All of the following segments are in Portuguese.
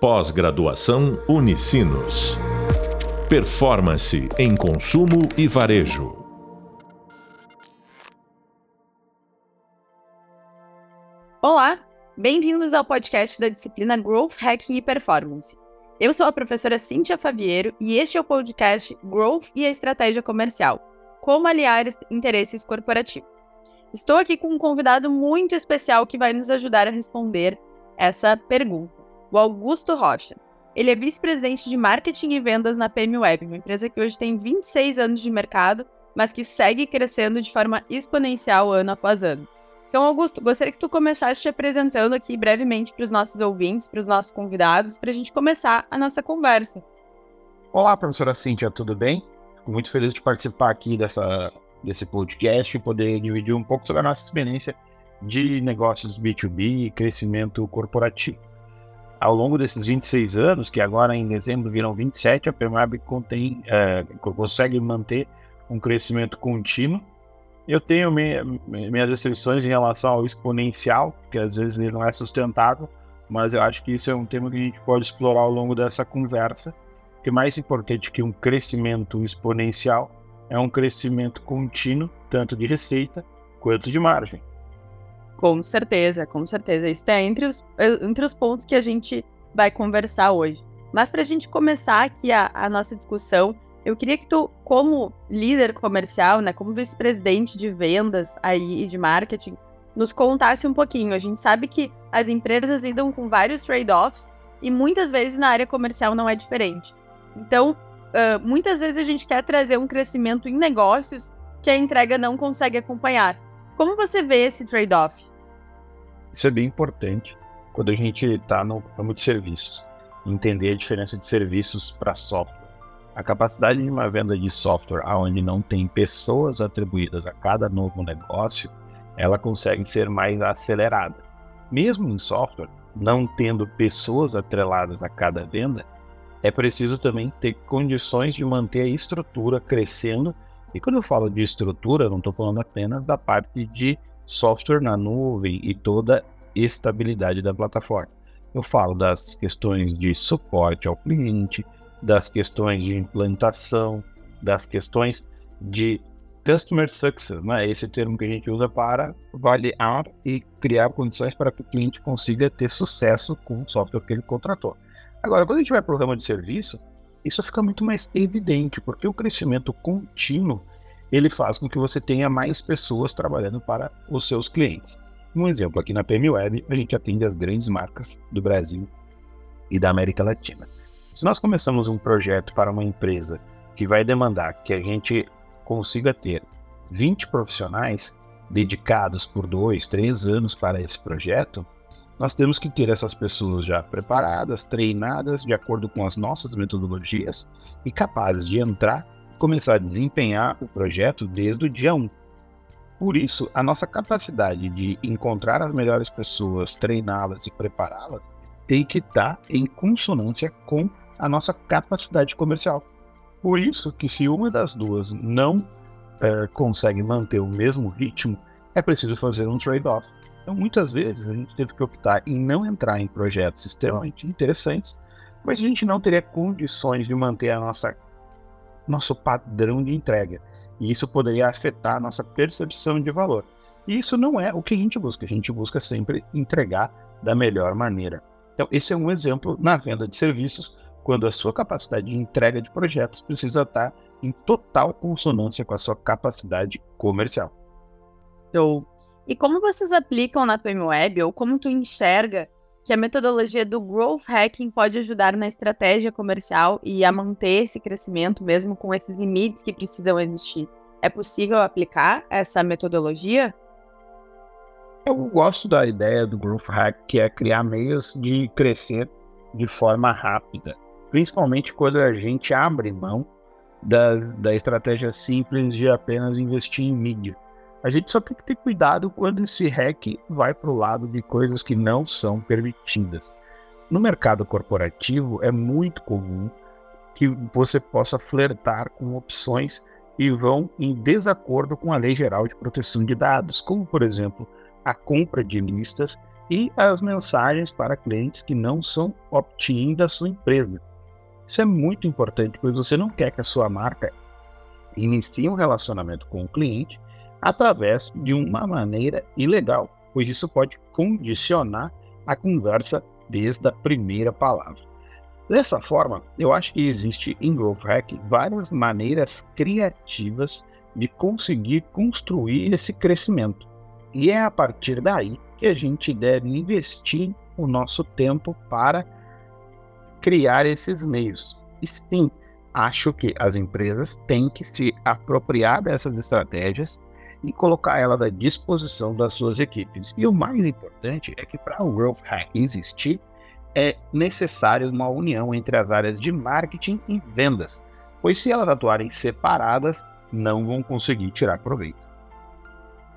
Pós-graduação Unicinos. Performance em consumo e varejo. Olá, bem-vindos ao podcast da disciplina Growth Hacking e Performance. Eu sou a professora Cíntia Fabiero e este é o podcast Growth e a Estratégia Comercial Como aliar interesses corporativos. Estou aqui com um convidado muito especial que vai nos ajudar a responder essa pergunta o Augusto Rocha. Ele é vice-presidente de marketing e vendas na PM Web, uma empresa que hoje tem 26 anos de mercado, mas que segue crescendo de forma exponencial ano após ano. Então, Augusto, gostaria que tu começasse te apresentando aqui brevemente para os nossos ouvintes, para os nossos convidados, para a gente começar a nossa conversa. Olá, professora Cíntia, tudo bem? Fico muito feliz de participar aqui dessa, desse podcast e poder dividir um pouco sobre a nossa experiência de negócios B2B e crescimento corporativo ao longo desses 26 anos, que agora em dezembro viram 27, a Permab contém, é, consegue manter um crescimento contínuo. Eu tenho minha, minhas restrições em relação ao exponencial, que às vezes ele não é sustentável, mas eu acho que isso é um tema que a gente pode explorar ao longo dessa conversa, que mais importante que um crescimento exponencial é um crescimento contínuo, tanto de receita quanto de margem. Com certeza, com certeza. Isso é entre os, eh, entre os pontos que a gente vai conversar hoje. Mas para a gente começar aqui a, a, nossa discussão, eu queria que tu, como líder comercial, né, como vice-presidente de vendas aí e de marketing, nos contasse um pouquinho. A gente sabe que as empresas lidam com vários trade-offs e muitas vezes na área comercial não é diferente. Então, uh, muitas vezes a gente quer trazer um crescimento em negócios que a entrega não consegue acompanhar. Como você vê esse trade-off? Isso é bem importante quando a gente está no ramo de serviços, entender a diferença de serviços para software. A capacidade de uma venda de software onde não tem pessoas atribuídas a cada novo negócio, ela consegue ser mais acelerada. Mesmo em software, não tendo pessoas atreladas a cada venda, é preciso também ter condições de manter a estrutura crescendo. E quando eu falo de estrutura, não estou falando apenas da parte de software na nuvem e toda estabilidade da plataforma. Eu falo das questões de suporte ao cliente, das questões de implantação, das questões de customer success, né? Esse termo que a gente usa para avaliar e criar condições para que o cliente consiga ter sucesso com o software que ele contratou. Agora, quando a gente vai para o ramo de serviço, isso fica muito mais evidente, porque o crescimento contínuo ele faz com que você tenha mais pessoas trabalhando para os seus clientes. Um exemplo, aqui na PM Web, a gente atende as grandes marcas do Brasil e da América Latina. Se nós começamos um projeto para uma empresa que vai demandar que a gente consiga ter 20 profissionais dedicados por dois, três anos para esse projeto, nós temos que ter essas pessoas já preparadas, treinadas de acordo com as nossas metodologias e capazes de entrar começar a desempenhar o projeto desde o dia 1. Por isso, a nossa capacidade de encontrar as melhores pessoas, treiná-las e prepará-las tem que estar em consonância com a nossa capacidade comercial. Por isso que se uma das duas não é, consegue manter o mesmo ritmo, é preciso fazer um trade-off. Então, muitas vezes, a gente teve que optar em não entrar em projetos extremamente interessantes, mas a gente não teria condições de manter a nossa nosso padrão de entrega. E isso poderia afetar a nossa percepção de valor. E isso não é o que a gente busca. A gente busca sempre entregar da melhor maneira. Então, esse é um exemplo na venda de serviços, quando a sua capacidade de entrega de projetos precisa estar em total consonância com a sua capacidade comercial. Então, e como vocês aplicam na PM Web, ou como tu enxerga que a metodologia do growth hacking pode ajudar na estratégia comercial e a manter esse crescimento mesmo com esses limites que precisam existir. É possível aplicar essa metodologia? Eu gosto da ideia do growth hack, que é criar meios de crescer de forma rápida, principalmente quando a gente abre mão das, da estratégia simples de apenas investir em mídia. A gente só tem que ter cuidado quando esse hack vai para o lado de coisas que não são permitidas. No mercado corporativo é muito comum que você possa flertar com opções e vão em desacordo com a Lei Geral de Proteção de Dados, como por exemplo a compra de listas e as mensagens para clientes que não são opt-in da sua empresa. Isso é muito importante, pois você não quer que a sua marca inicie um relacionamento com o cliente através de uma maneira ilegal, pois isso pode condicionar a conversa desde a primeira palavra. Dessa forma, eu acho que existe em Growth Hack várias maneiras criativas de conseguir construir esse crescimento. E é a partir daí que a gente deve investir o nosso tempo para criar esses meios. E sim, acho que as empresas têm que se apropriar dessas estratégias e colocar elas à disposição das suas equipes. E o mais importante é que para o Growth Hack existir, é necessário uma união entre as áreas de marketing e vendas, pois se elas atuarem separadas, não vão conseguir tirar proveito.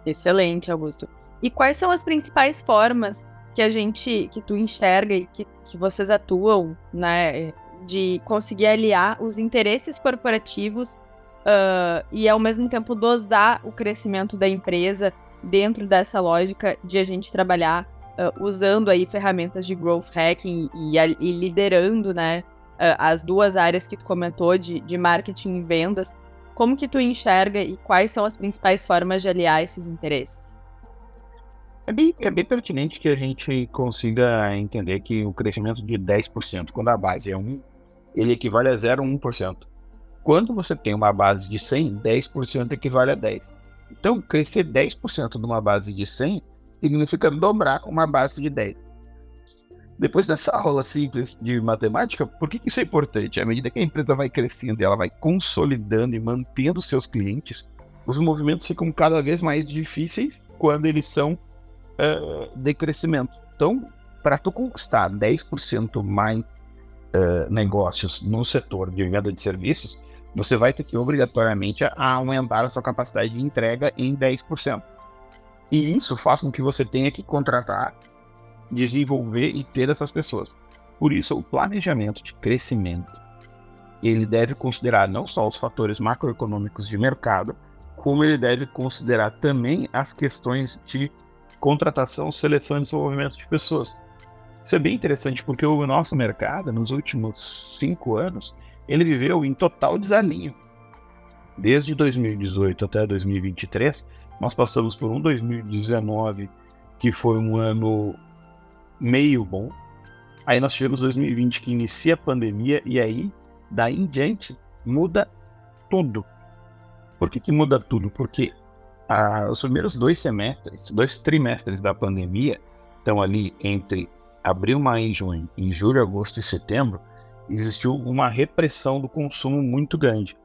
Excelente, Augusto. E quais são as principais formas que a gente, que tu enxerga e que, que vocês atuam, né, de conseguir aliar os interesses corporativos uh, e ao mesmo tempo dosar o crescimento da empresa dentro dessa lógica de a gente trabalhar uh, usando aí ferramentas de growth hacking e, e liderando, né, uh, as duas áreas que tu comentou de, de marketing e vendas. Como que tu enxerga e quais são as principais formas de aliar esses interesses? É bem, é bem pertinente que a gente consiga entender que o crescimento de 10%, quando a base é 1, ele equivale a 0,1%. Quando você tem uma base de 100, 10% equivale a 10. Então, crescer 10% de uma base de 100 significa dobrar uma base de 10. Depois dessa aula simples de matemática, por que isso é importante? À medida que a empresa vai crescendo e ela vai consolidando e mantendo seus clientes, os movimentos ficam cada vez mais difíceis quando eles são uh, de crescimento. Então, para tu conquistar 10% mais uh, negócios no setor de venda de serviços, você vai ter que obrigatoriamente aumentar a sua capacidade de entrega em 10%. E isso faz com que você tenha que contratar, desenvolver e ter essas pessoas. Por isso, o planejamento de crescimento ele deve considerar não só os fatores macroeconômicos de mercado, como ele deve considerar também as questões de contratação, seleção e desenvolvimento de pessoas. Isso é bem interessante porque o nosso mercado, nos últimos cinco anos, ele viveu em total desalinho. Desde 2018 até 2023, nós passamos por um 2019 que foi um ano meio bom. Aí nós tivemos 2020 que inicia a pandemia e aí, daí em diante, muda tudo. Por que, que muda tudo? Porque ah, os primeiros dois semestres, dois trimestres da pandemia, estão ali entre abril, maio e junho, em julho, agosto e setembro, existiu uma repressão do consumo muito grande,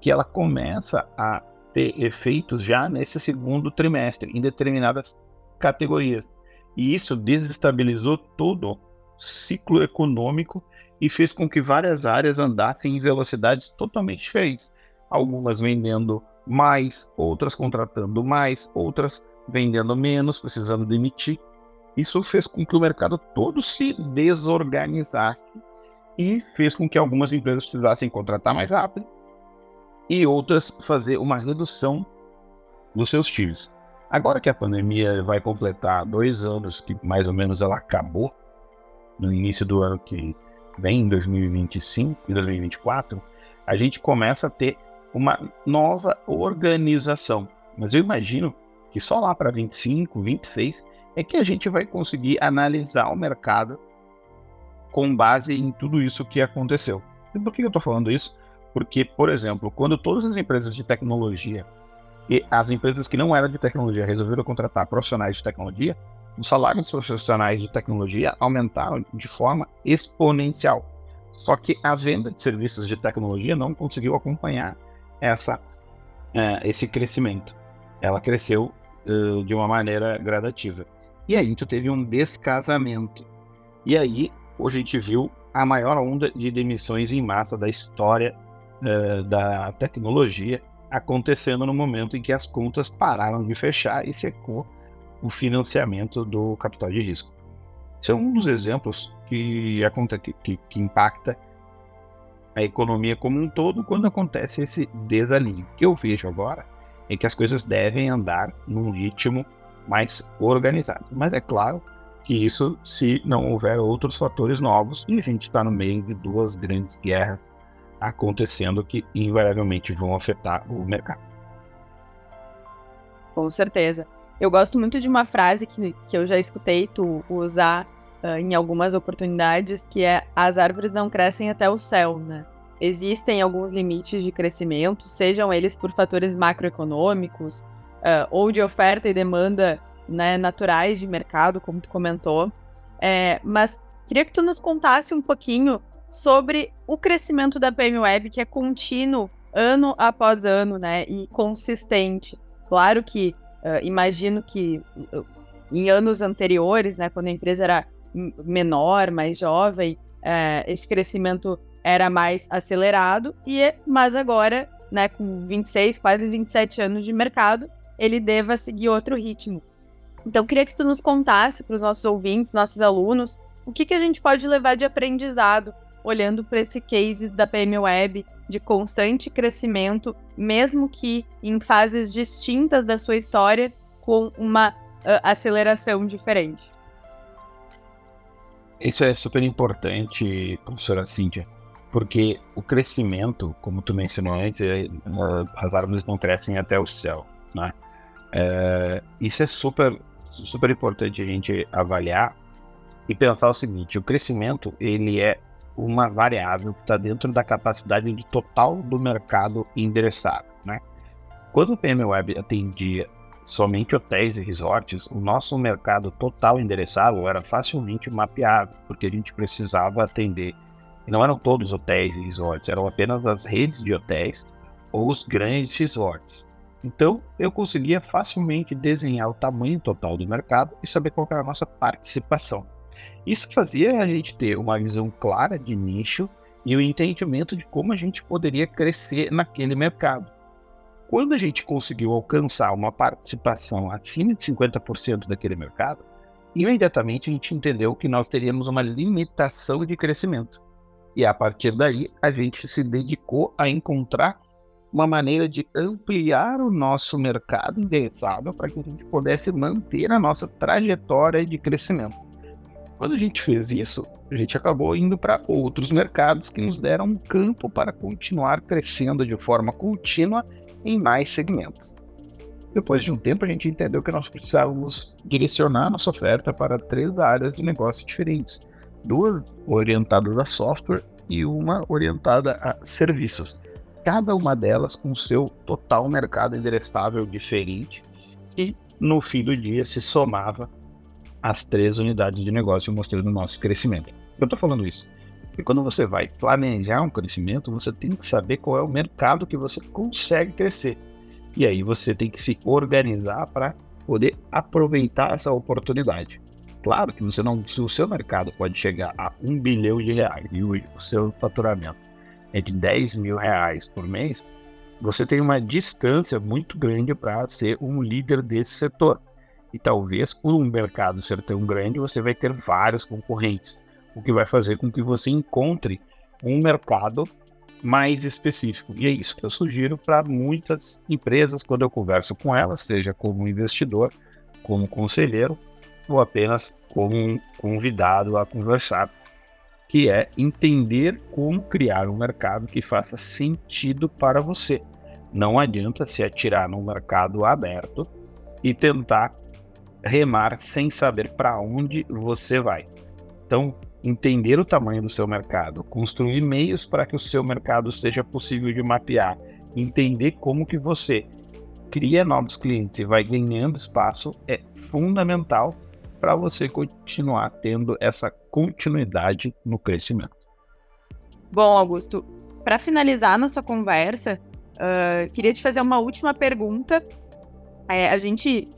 que ela começa a ter efeitos já nesse segundo trimestre, em determinadas categorias. E isso desestabilizou todo o ciclo econômico e fez com que várias áreas andassem em velocidades totalmente diferentes. Algumas vendendo mais, outras contratando mais, outras vendendo menos, precisando demitir. Isso fez com que o mercado todo se desorganizasse e fez com que algumas empresas precisassem contratar mais rápido e outras fazer uma redução dos seus times. Agora que a pandemia vai completar dois anos, que mais ou menos ela acabou, no início do ano que vem, em 2025 e 2024, a gente começa a ter uma nova organização. Mas eu imagino que só lá para 25, 26 é que a gente vai conseguir analisar o mercado com base em tudo isso que aconteceu. E por que eu estou falando isso? Porque, por exemplo, quando todas as empresas de tecnologia e as empresas que não eram de tecnologia resolveram contratar profissionais de tecnologia, os salários dos profissionais de tecnologia aumentaram de forma exponencial. Só que a venda de serviços de tecnologia não conseguiu acompanhar essa, é, esse crescimento. Ela cresceu uh, de uma maneira gradativa. E aí tu teve um descasamento. E aí hoje a gente viu a maior onda de demissões em massa da história uh, da tecnologia acontecendo no momento em que as contas pararam de fechar e secou o financiamento do capital de risco. Esse é um dos exemplos que, que, que impacta a economia como um todo quando acontece esse desalinho. O que eu vejo agora é que as coisas devem andar num ritmo mais organizado. Mas é claro que isso se não houver outros fatores novos e a gente está no meio de duas grandes guerras acontecendo que invariavelmente vão afetar o mercado. Com certeza. Eu gosto muito de uma frase que, que eu já escutei tu usar uh, em algumas oportunidades, que é as árvores não crescem até o céu, né? Existem alguns limites de crescimento, sejam eles por fatores macroeconômicos uh, ou de oferta e demanda né, naturais de mercado, como tu comentou. É, mas queria que tu nos contasse um pouquinho sobre o crescimento da PM Web, que é contínuo, ano após ano, né, e consistente. Claro que uh, imagino que uh, em anos anteriores, né, quando a empresa era menor, mais jovem, uh, esse crescimento era mais acelerado, e mas agora, né, com 26, quase 27 anos de mercado, ele deva seguir outro ritmo. Então, queria que tu nos contasse para os nossos ouvintes, nossos alunos, o que, que a gente pode levar de aprendizado olhando para esse case da PM Web de constante crescimento, mesmo que em fases distintas da sua história, com uma uh, aceleração diferente. Isso é super importante, professora Cíntia, porque o crescimento, como tu mencionou antes, é, as árvores não crescem até o céu, né? É, isso é super, super importante a gente avaliar e pensar o seguinte: o crescimento ele é uma variável que está dentro da capacidade de total do mercado endereçado. Né? Quando o PM Web atendia somente hotéis e resorts, o nosso mercado total endereçável era facilmente mapeado, porque a gente precisava atender. E não eram todos hotéis e resorts, eram apenas as redes de hotéis ou os grandes resorts. Então, eu conseguia facilmente desenhar o tamanho total do mercado e saber qual era a nossa participação. Isso fazia a gente ter uma visão clara de nicho e o entendimento de como a gente poderia crescer naquele mercado. Quando a gente conseguiu alcançar uma participação acima de 50% daquele mercado, imediatamente a gente entendeu que nós teríamos uma limitação de crescimento. E a partir daí, a gente se dedicou a encontrar uma maneira de ampliar o nosso mercado endereçável para que a gente pudesse manter a nossa trajetória de crescimento. Quando a gente fez isso, a gente acabou indo para outros mercados que nos deram um campo para continuar crescendo de forma contínua em mais segmentos. Depois de um tempo, a gente entendeu que nós precisávamos direcionar nossa oferta para três áreas de negócio diferentes: duas orientadas a software e uma orientada a serviços. Cada uma delas com seu total mercado endereçável diferente e no fim do dia se somava as três unidades de negócio mostrando o nosso crescimento. Eu estou falando isso porque quando você vai planejar um crescimento, você tem que saber qual é o mercado que você consegue crescer. E aí você tem que se organizar para poder aproveitar essa oportunidade. Claro que você não, se o seu mercado pode chegar a um bilhão de reais e o seu faturamento é de 10 mil reais por mês, você tem uma distância muito grande para ser um líder desse setor. E talvez por um mercado ser tão grande, você vai ter vários concorrentes, o que vai fazer com que você encontre um mercado mais específico. E é isso que eu sugiro para muitas empresas quando eu converso com elas, seja como investidor, como conselheiro ou apenas como convidado a conversar, que é entender como criar um mercado que faça sentido para você. Não adianta se atirar num mercado aberto e tentar remar sem saber para onde você vai. Então, entender o tamanho do seu mercado, construir meios para que o seu mercado seja possível de mapear, entender como que você cria novos clientes e vai ganhando espaço é fundamental para você continuar tendo essa continuidade no crescimento. Bom, Augusto, para finalizar nossa conversa, uh, queria te fazer uma última pergunta. É, a gente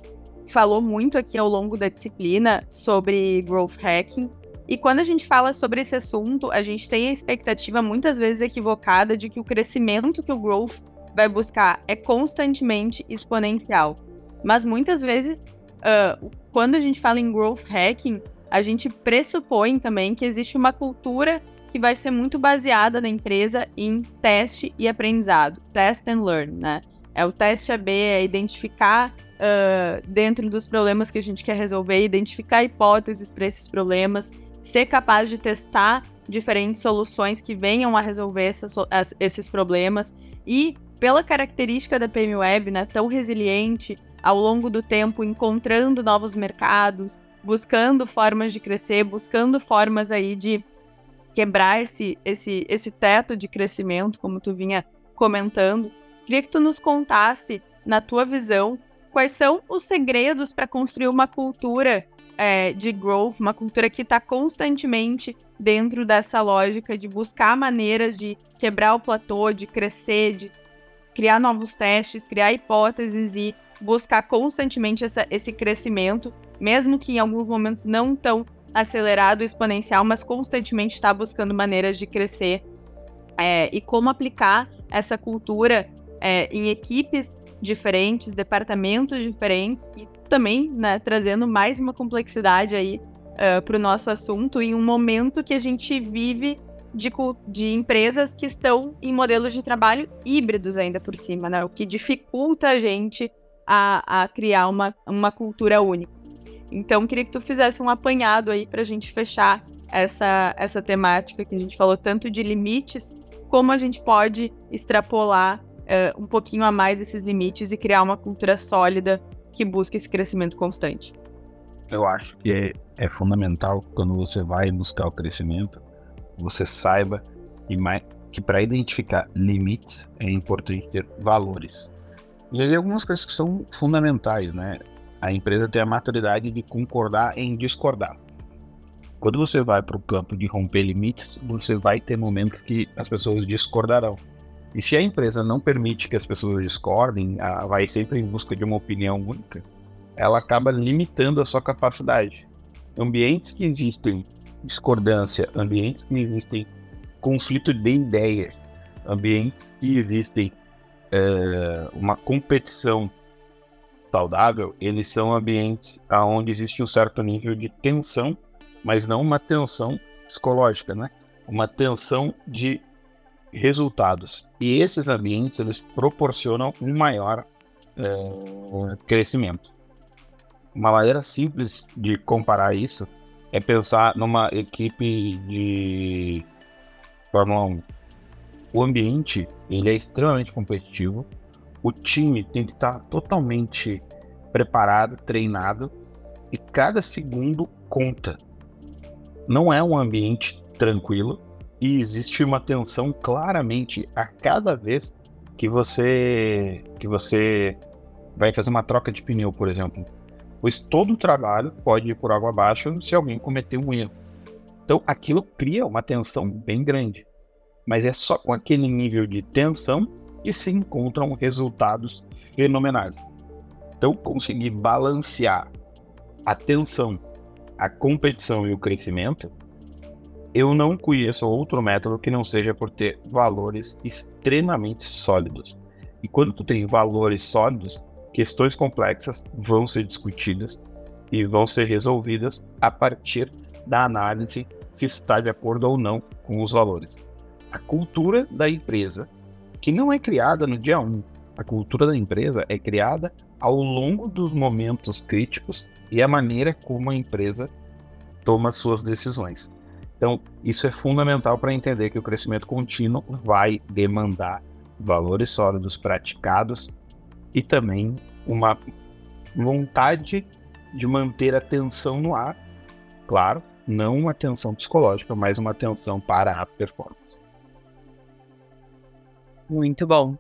falou muito aqui ao longo da disciplina sobre growth hacking. E quando a gente fala sobre esse assunto, a gente tem a expectativa muitas vezes equivocada de que o crescimento que o growth vai buscar é constantemente exponencial. Mas muitas vezes, uh, quando a gente fala em growth hacking, a gente pressupõe também que existe uma cultura que vai ser muito baseada na empresa em teste e aprendizado, test and learn, né? É o teste AB, é identificar uh, dentro dos problemas que a gente quer resolver, identificar hipóteses para esses problemas, ser capaz de testar diferentes soluções que venham a resolver essas, esses problemas e pela característica da PM Web, né, tão resiliente ao longo do tempo, encontrando novos mercados, buscando formas de crescer, buscando formas aí de quebrar esse, esse, esse teto de crescimento, como tu vinha comentando. Queria que tu nos contasse, na tua visão, quais são os segredos para construir uma cultura é, de growth, uma cultura que está constantemente dentro dessa lógica de buscar maneiras de quebrar o platô, de crescer, de criar novos testes, criar hipóteses e buscar constantemente essa, esse crescimento, mesmo que em alguns momentos não tão acelerado, exponencial, mas constantemente está buscando maneiras de crescer é, e como aplicar essa cultura é, em equipes diferentes, departamentos diferentes e também né, trazendo mais uma complexidade aí uh, para o nosso assunto em um momento que a gente vive de, de empresas que estão em modelos de trabalho híbridos ainda por cima, né? O que dificulta a gente a, a criar uma, uma cultura única. Então, queria que tu fizesse um apanhado aí para a gente fechar essa, essa temática que a gente falou tanto de limites, como a gente pode extrapolar uh, um pouquinho a mais esses limites e criar uma cultura sólida que busque esse crescimento constante. Eu acho que é, é fundamental quando você vai buscar o crescimento, você saiba que, que para identificar limites é importante ter valores. E aí algumas coisas que são fundamentais, né? A empresa tem a maturidade de concordar em discordar. Quando você vai para o campo de romper limites, você vai ter momentos que as pessoas discordarão. E se a empresa não permite que as pessoas discordem, vai sempre em busca de uma opinião única, ela acaba limitando a sua capacidade. Ambientes que existem discordância, ambientes que existem conflito de ideias, ambientes que existem é, uma competição saudável, eles são ambientes onde existe um certo nível de tensão, mas não uma tensão psicológica, né? Uma tensão de resultados. E esses ambientes eles proporcionam um maior é, crescimento. Uma maneira simples de comparar isso é pensar numa equipe de Fórmula 1. O ambiente ele é extremamente competitivo. O time tem que estar totalmente preparado, treinado e cada segundo conta. Não é um ambiente tranquilo e existe uma tensão claramente a cada vez que você que você vai fazer uma troca de pneu, por exemplo pois todo o trabalho pode ir por água abaixo se alguém cometer um erro. Então aquilo cria uma tensão bem grande, mas é só com aquele nível de tensão que se encontram resultados fenomenais. Então conseguir balancear a tensão, a competição e o crescimento, eu não conheço outro método que não seja por ter valores extremamente sólidos. E quando tu tem valores sólidos, questões complexas vão ser discutidas e vão ser resolvidas a partir da análise se está de acordo ou não com os valores. A cultura da empresa, que não é criada no dia 1, a cultura da empresa é criada ao longo dos momentos críticos e a maneira como a empresa toma suas decisões. Então, isso é fundamental para entender que o crescimento contínuo vai demandar valores sólidos praticados e também uma vontade de manter a tensão no ar. Claro, não uma tensão psicológica, mas uma tensão para a performance. Muito bom,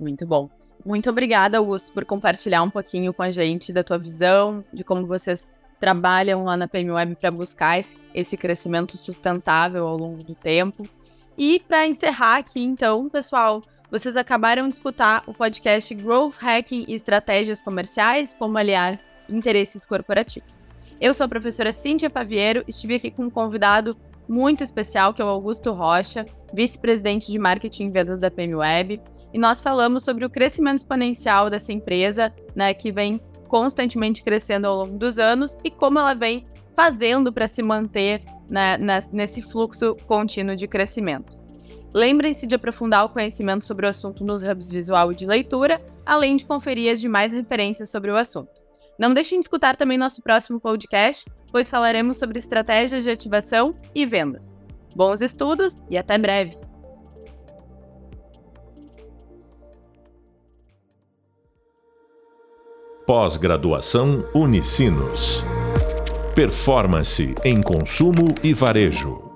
muito bom. Muito obrigada, Augusto, por compartilhar um pouquinho com a gente da tua visão, de como vocês trabalham lá na PMWeb para buscar esse, crescimento sustentável ao longo do tempo. E para encerrar aqui, então, pessoal, vocês acabaram de escutar o podcast Growth Hacking e Estratégias Comerciais, como aliar interesses corporativos. Eu sou a professora Cíntia Paviero, estive aqui com um convidado muito especial, que é o Augusto Rocha, vice-presidente de marketing e vendas da PMWeb, e nós falamos sobre o crescimento exponencial dessa empresa, né, que vem constantemente crescendo ao longo dos anos e como ela vem fazendo para se manter né, nesse fluxo contínuo de crescimento. Lembrem-se de aprofundar o conhecimento sobre o assunto nos hubs visual e de leitura, além de conferir as demais referências sobre o assunto. Não deixem de escutar também nosso próximo podcast, pois falaremos sobre estratégias de ativação e vendas. Bons estudos e até breve! Pós-graduação Unicinos. Performance em consumo e varejo.